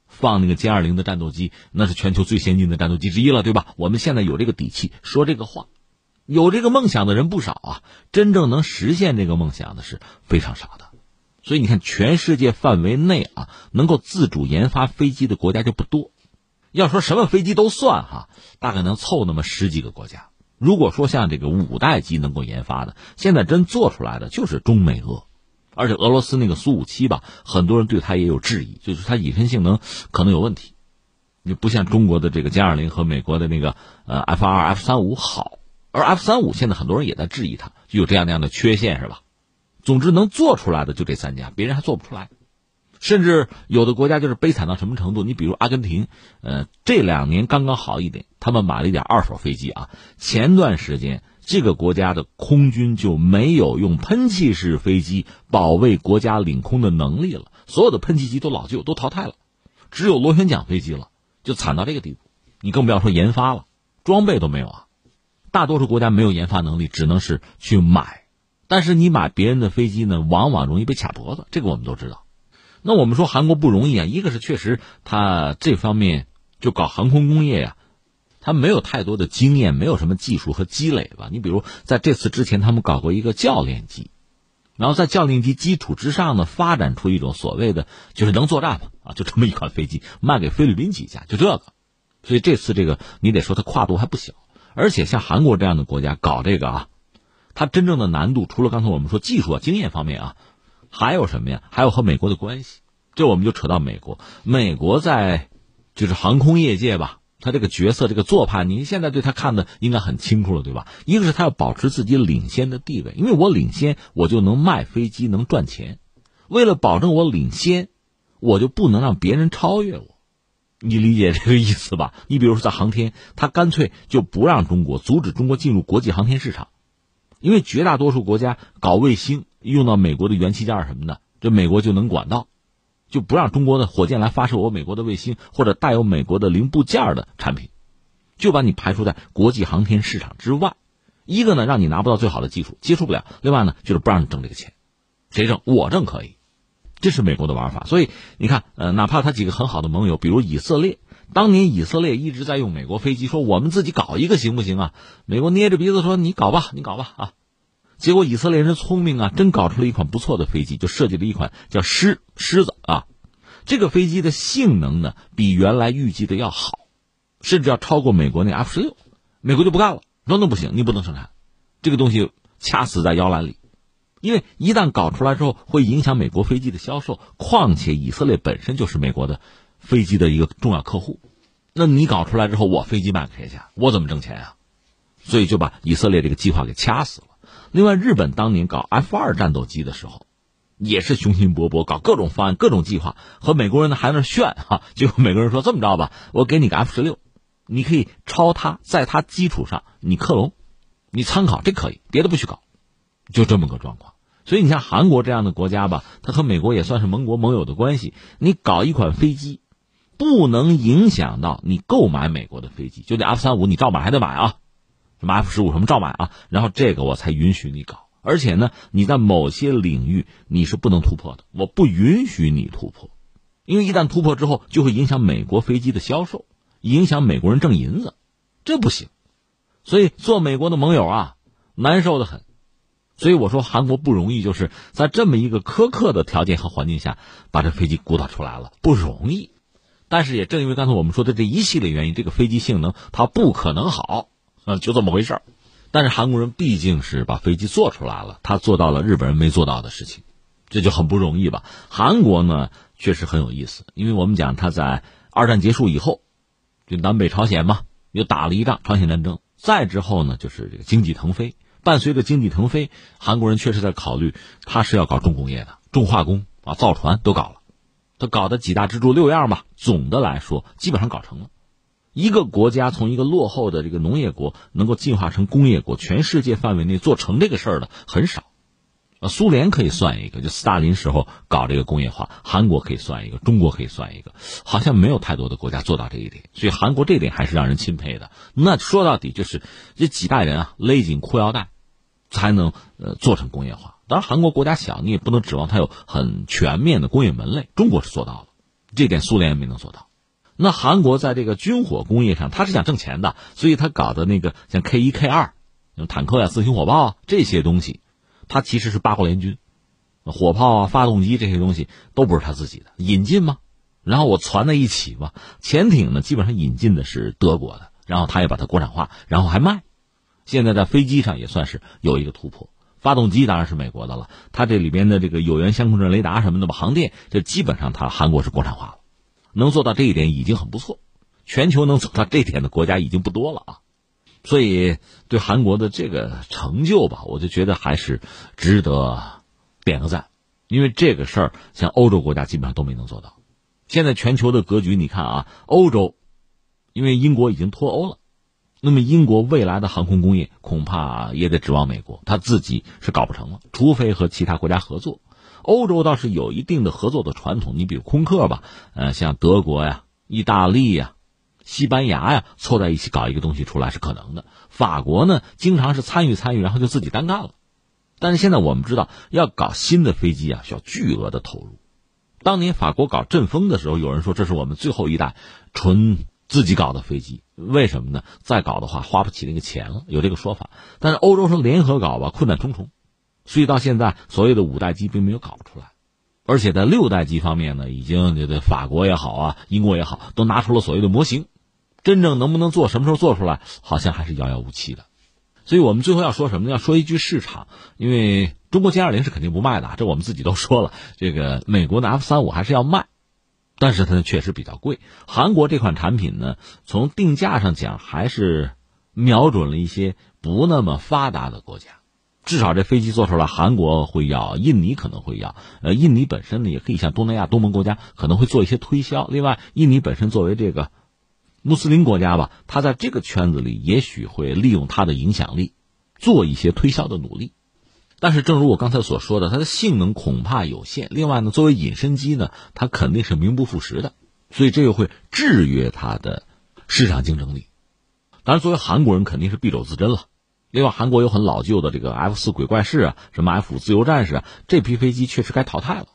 放那个歼二零的战斗机，那是全球最先进的战斗机之一了，对吧？我们现在有这个底气说这个话，有这个梦想的人不少啊，真正能实现这个梦想的是非常少的。所以你看，全世界范围内啊，能够自主研发飞机的国家就不多。要说什么飞机都算哈，大概能凑那么十几个国家。如果说像这个五代机能够研发的，现在真做出来的就是中美俄，而且俄罗斯那个苏五七吧，很多人对它也有质疑，就是它隐身性能可能有问题，你不像中国的这个歼二零和美国的那个呃 F 二 F 三五好，而 F 三五现在很多人也在质疑它，就有这样那样的缺陷是吧？总之，能做出来的就这三家，别人还做不出来。甚至有的国家就是悲惨到什么程度？你比如阿根廷，呃，这两年刚刚好一点，他们买了一点二手飞机啊。前段时间，这个国家的空军就没有用喷气式飞机保卫国家领空的能力了，所有的喷气机都老旧，都淘汰了，只有螺旋桨飞机了，就惨到这个地步。你更不要说研发了，装备都没有啊。大多数国家没有研发能力，只能是去买。但是你买别人的飞机呢，往往容易被卡脖子，这个我们都知道。那我们说韩国不容易啊，一个是确实他这方面就搞航空工业呀，他没有太多的经验，没有什么技术和积累吧。你比如在这次之前，他们搞过一个教练机，然后在教练机基础之上呢，发展出一种所谓的就是能作战吧啊，就这么一款飞机卖给菲律宾几架，就这个。所以这次这个你得说它跨度还不小，而且像韩国这样的国家搞这个啊。它真正的难度，除了刚才我们说技术啊、经验方面啊，还有什么呀？还有和美国的关系。这我们就扯到美国。美国在就是航空业界吧，他这个角色、这个做派，您现在对他看的应该很清楚了，对吧？一个是他要保持自己领先的地位，因为我领先，我就能卖飞机，能赚钱。为了保证我领先，我就不能让别人超越我。你理解这个意思吧？你比如说在航天，他干脆就不让中国阻止中国进入国际航天市场。因为绝大多数国家搞卫星用到美国的元器件什么的，这美国就能管到，就不让中国的火箭来发射我美国的卫星或者带有美国的零部件的产品，就把你排除在国际航天市场之外。一个呢，让你拿不到最好的技术，接触不了；另外呢，就是不让你挣这个钱，谁挣我挣可以，这是美国的玩法。所以你看，呃，哪怕他几个很好的盟友，比如以色列。当年以色列一直在用美国飞机，说我们自己搞一个行不行啊？美国捏着鼻子说你搞吧，你搞吧啊！结果以色列人聪明啊，真搞出了一款不错的飞机，就设计了一款叫狮狮子啊。这个飞机的性能呢，比原来预计的要好，甚至要超过美国那 F 十六。美国就不干了，说那不行，你不能生产这个东西，掐死在摇篮里，因为一旦搞出来之后，会影响美国飞机的销售。况且以色列本身就是美国的。飞机的一个重要客户，那你搞出来之后，我飞机卖给谁去？我怎么挣钱啊？所以就把以色列这个计划给掐死了。另外，日本当年搞 F 二战斗机的时候，也是雄心勃勃，搞各种方案、各种计划，和美国人呢还在那炫哈。结果美国人说：“这么着吧，我给你个 F 十六，你可以抄它，在它基础上你克隆，你参考，这可以，别的不许搞。”就这么个状况。所以你像韩国这样的国家吧，它和美国也算是盟国盟友的关系，你搞一款飞机。不能影响到你购买美国的飞机，就这 F 三五，你照买还得买啊，什么 F 十五什么照买啊，然后这个我才允许你搞。而且呢，你在某些领域你是不能突破的，我不允许你突破，因为一旦突破之后，就会影响美国飞机的销售，影响美国人挣银子，这不行。所以做美国的盟友啊，难受的很。所以我说韩国不容易，就是在这么一个苛刻的条件和环境下，把这飞机鼓捣出来了，不容易。但是也正因为刚才我们说的这一系列原因，这个飞机性能它不可能好，啊，就这么回事儿。但是韩国人毕竟是把飞机做出来了，他做到了日本人没做到的事情，这就很不容易吧。韩国呢确实很有意思，因为我们讲他在二战结束以后，就南北朝鲜嘛，又打了一仗朝鲜战争，再之后呢就是这个经济腾飞，伴随着经济腾飞，韩国人确实在考虑他是要搞重工业的，重化工啊，造船都搞了。他搞的几大支柱六样吧，总的来说基本上搞成了。一个国家从一个落后的这个农业国能够进化成工业国，全世界范围内做成这个事儿的很少。啊，苏联可以算一个，就斯大林时候搞这个工业化；韩国可以算一个，中国可以算一个，好像没有太多的国家做到这一点。所以韩国这点还是让人钦佩的。那说到底就是这几代人啊，勒紧裤腰带，才能呃做成工业化。当然，韩国国家小，你也不能指望它有很全面的工业门类。中国是做到了，这点苏联也没能做到。那韩国在这个军火工业上，他是想挣钱的，所以他搞的那个像 K 一、K 二，坦克呀、自行火炮啊这些东西，他其实是八国联军，火炮啊、发动机这些东西都不是他自己的，引进吗？然后我攒在一起嘛。潜艇呢，基本上引进的是德国的，然后他也把它国产化，然后还卖。现在在飞机上也算是有一个突破。发动机当然是美国的了，它这里边的这个有源相控阵雷达什么的吧，航电这基本上它韩国是国产化了，能做到这一点已经很不错，全球能做到这点的国家已经不多了啊，所以对韩国的这个成就吧，我就觉得还是值得点个赞，因为这个事儿像欧洲国家基本上都没能做到，现在全球的格局你看啊，欧洲因为英国已经脱欧了。那么，英国未来的航空工业恐怕也得指望美国，他自己是搞不成了，除非和其他国家合作。欧洲倒是有一定的合作的传统，你比如空客吧，呃，像德国呀、意大利呀、西班牙呀，凑在一起搞一个东西出来是可能的。法国呢，经常是参与参与，然后就自己单干了。但是现在我们知道，要搞新的飞机啊，需要巨额的投入。当年法国搞阵风的时候，有人说这是我们最后一代纯。自己搞的飞机，为什么呢？再搞的话花不起那个钱了，有这个说法。但是欧洲说联合搞吧，困难重重，所以到现在所谓的五代机并没有搞出来。而且在六代机方面呢，已经这个法国也好啊，英国也好，都拿出了所谓的模型，真正能不能做，什么时候做出来，好像还是遥遥无期的。所以我们最后要说什么呢？要说一句市场，因为中国歼二零是肯定不卖的，这我们自己都说了。这个美国的 F 三五还是要卖。但是它确实比较贵。韩国这款产品呢，从定价上讲，还是瞄准了一些不那么发达的国家。至少这飞机做出来，韩国会要，印尼可能会要。呃，印尼本身呢，也可以向东南亚、东盟国家可能会做一些推销。另外，印尼本身作为这个穆斯林国家吧，它在这个圈子里也许会利用它的影响力，做一些推销的努力。但是，正如我刚才所说的，它的性能恐怕有限。另外呢，作为隐身机呢，它肯定是名不副实的，所以这又会制约它的市场竞争力。当然，作为韩国人肯定是敝帚自珍了。另外，韩国有很老旧的这个 F 四鬼怪式啊，什么 F 五自由战士啊，这批飞机确实该淘汰了。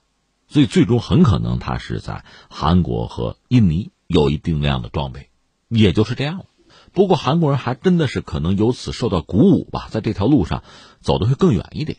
所以，最终很可能它是在韩国和印尼有一定量的装备，也就是这样了。不过，韩国人还真的是可能由此受到鼓舞吧，在这条路上走的会更远一点。